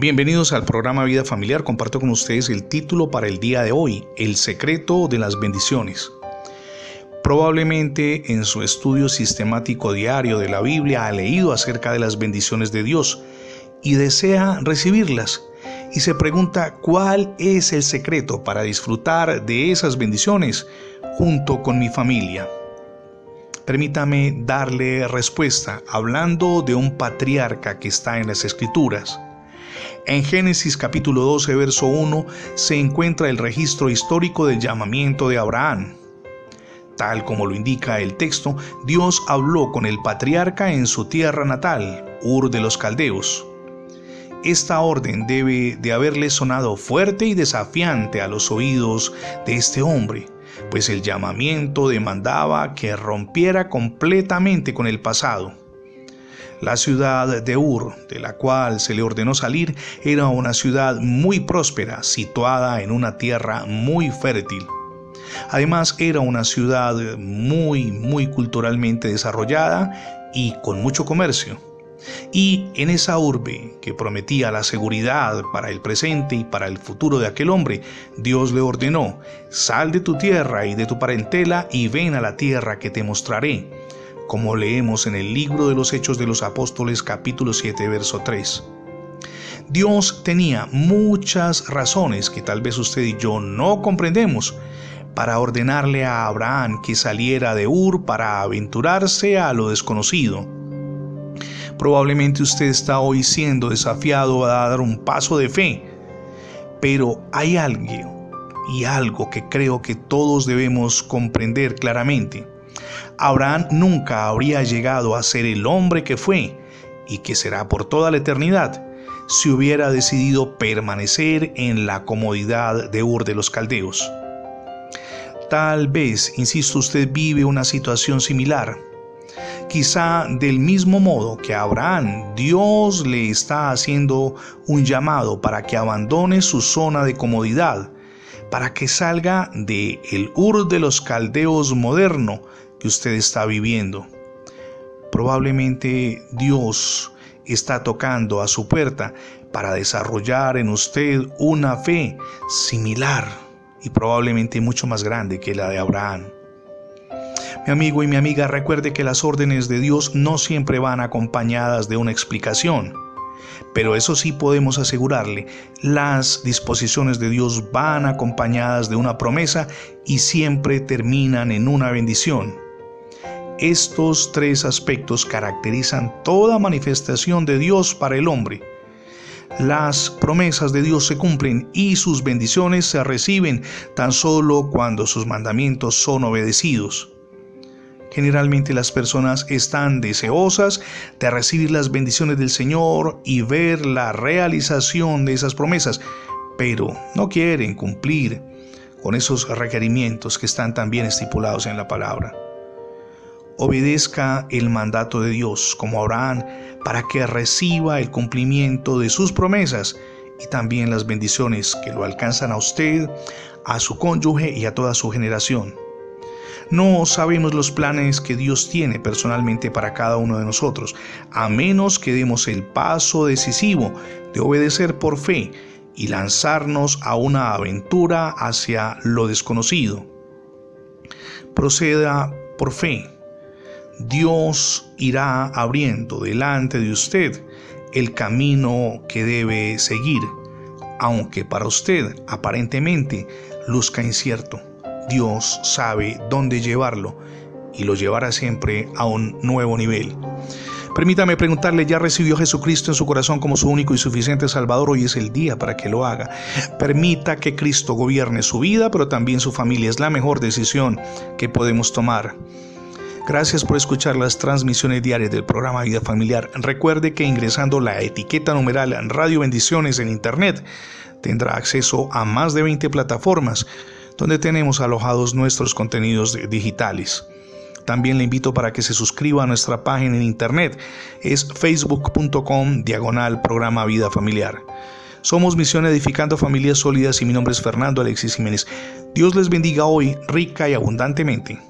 Bienvenidos al programa Vida Familiar. Comparto con ustedes el título para el día de hoy, El secreto de las bendiciones. Probablemente en su estudio sistemático diario de la Biblia ha leído acerca de las bendiciones de Dios y desea recibirlas y se pregunta cuál es el secreto para disfrutar de esas bendiciones junto con mi familia. Permítame darle respuesta hablando de un patriarca que está en las escrituras. En Génesis capítulo 12, verso 1, se encuentra el registro histórico del llamamiento de Abraham. Tal como lo indica el texto, Dios habló con el patriarca en su tierra natal, Ur de los Caldeos. Esta orden debe de haberle sonado fuerte y desafiante a los oídos de este hombre, pues el llamamiento demandaba que rompiera completamente con el pasado. La ciudad de Ur, de la cual se le ordenó salir, era una ciudad muy próspera, situada en una tierra muy fértil. Además, era una ciudad muy, muy culturalmente desarrollada y con mucho comercio. Y en esa urbe que prometía la seguridad para el presente y para el futuro de aquel hombre, Dios le ordenó, sal de tu tierra y de tu parentela y ven a la tierra que te mostraré, como leemos en el libro de los Hechos de los Apóstoles capítulo 7 verso 3. Dios tenía muchas razones que tal vez usted y yo no comprendemos para ordenarle a Abraham que saliera de Ur para aventurarse a lo desconocido Probablemente usted está hoy siendo desafiado a dar un paso de fe, pero hay algo y algo que creo que todos debemos comprender claramente. Abraham nunca habría llegado a ser el hombre que fue y que será por toda la eternidad si hubiera decidido permanecer en la comodidad de Ur de los Caldeos. Tal vez, insisto, usted vive una situación similar Quizá del mismo modo que a Abraham, Dios le está haciendo un llamado para que abandone su zona de comodidad, para que salga de el Ur de los Caldeos moderno que usted está viviendo. Probablemente Dios está tocando a su puerta para desarrollar en usted una fe similar y probablemente mucho más grande que la de Abraham. Mi amigo y mi amiga, recuerde que las órdenes de Dios no siempre van acompañadas de una explicación. Pero eso sí podemos asegurarle, las disposiciones de Dios van acompañadas de una promesa y siempre terminan en una bendición. Estos tres aspectos caracterizan toda manifestación de Dios para el hombre. Las promesas de Dios se cumplen y sus bendiciones se reciben tan solo cuando sus mandamientos son obedecidos. Generalmente las personas están deseosas de recibir las bendiciones del Señor y ver la realización de esas promesas, pero no quieren cumplir con esos requerimientos que están también estipulados en la palabra. Obedezca el mandato de Dios como Abraham para que reciba el cumplimiento de sus promesas y también las bendiciones que lo alcanzan a usted, a su cónyuge y a toda su generación. No sabemos los planes que Dios tiene personalmente para cada uno de nosotros, a menos que demos el paso decisivo de obedecer por fe y lanzarnos a una aventura hacia lo desconocido. Proceda por fe. Dios irá abriendo delante de usted el camino que debe seguir, aunque para usted aparentemente luzca incierto. Dios sabe dónde llevarlo y lo llevará siempre a un nuevo nivel. Permítame preguntarle, ¿ya recibió Jesucristo en su corazón como su único y suficiente Salvador? Hoy es el día para que lo haga. Permita que Cristo gobierne su vida, pero también su familia. Es la mejor decisión que podemos tomar. Gracias por escuchar las transmisiones diarias del programa Vida Familiar. Recuerde que ingresando la etiqueta numeral Radio Bendiciones en Internet tendrá acceso a más de 20 plataformas donde tenemos alojados nuestros contenidos digitales. También le invito para que se suscriba a nuestra página en internet. Es facebook.com diagonal programa Vida Familiar. Somos Misión Edificando Familias Sólidas y mi nombre es Fernando Alexis Jiménez. Dios les bendiga hoy rica y abundantemente.